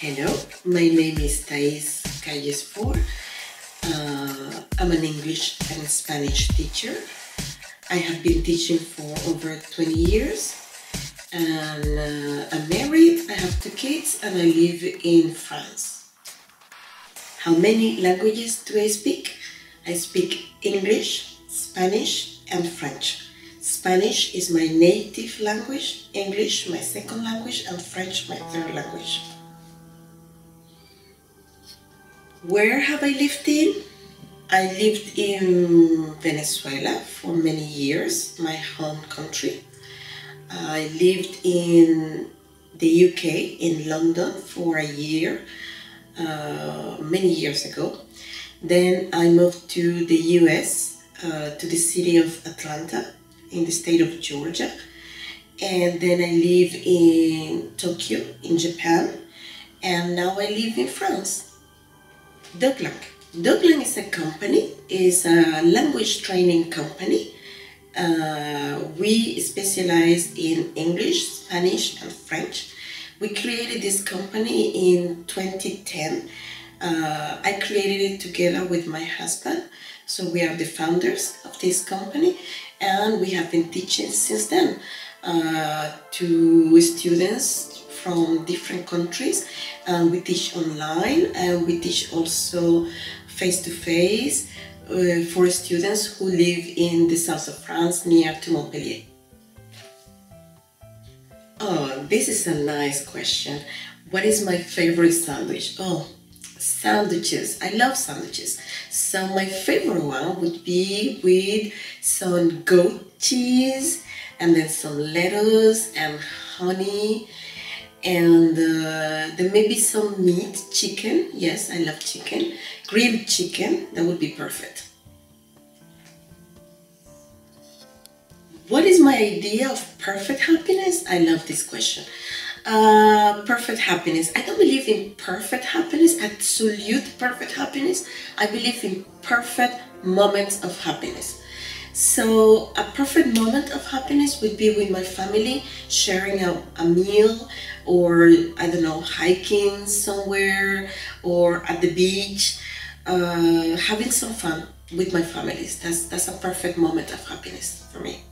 Hello, my name is Thais Calles Uh, I'm an English and Spanish teacher. I have been teaching for over 20 years. And uh, I'm married, I have two kids, and I live in France. How many languages do I speak? I speak English, Spanish, and French. Spanish is my native language, English my second language, and French my third language. Where have I lived in? I lived in Venezuela for many years, my home country. I lived in the UK, in London, for a year, uh, many years ago. Then I moved to the US, uh, to the city of Atlanta, in the state of Georgia. And then I live in Tokyo, in Japan. And now I live in France. Doc'Langues. Doc'Langues is a company, is a language training company. Uh, we specialize in English, Spanish, and French. We created this company in 2010. Uh, I created it together with my husband. So we are the founders of this company and we have been teaching since then uh, to students from different countries and we teach online and we teach also face to face for students who live in the south of France near to Montpellier. Oh, this is a nice question. What is my favorite sandwich? Oh, sandwiches. I love sandwiches. So my favorite one would be with some goat cheese and then some lettuce and honey and uh, there may be some meat, chicken. Yes, I love chicken. Grilled chicken, that would be perfect. What is my idea of perfect happiness? I love this question. Uh, perfect happiness. I don't believe in perfect happiness, absolute perfect happiness. I believe in perfect moments of happiness. So, a perfect moment of happiness would be with my family, sharing a, a meal, or I don't know, hiking somewhere, or at the beach, uh, having some fun with my families. That's that's a perfect moment of happiness for me.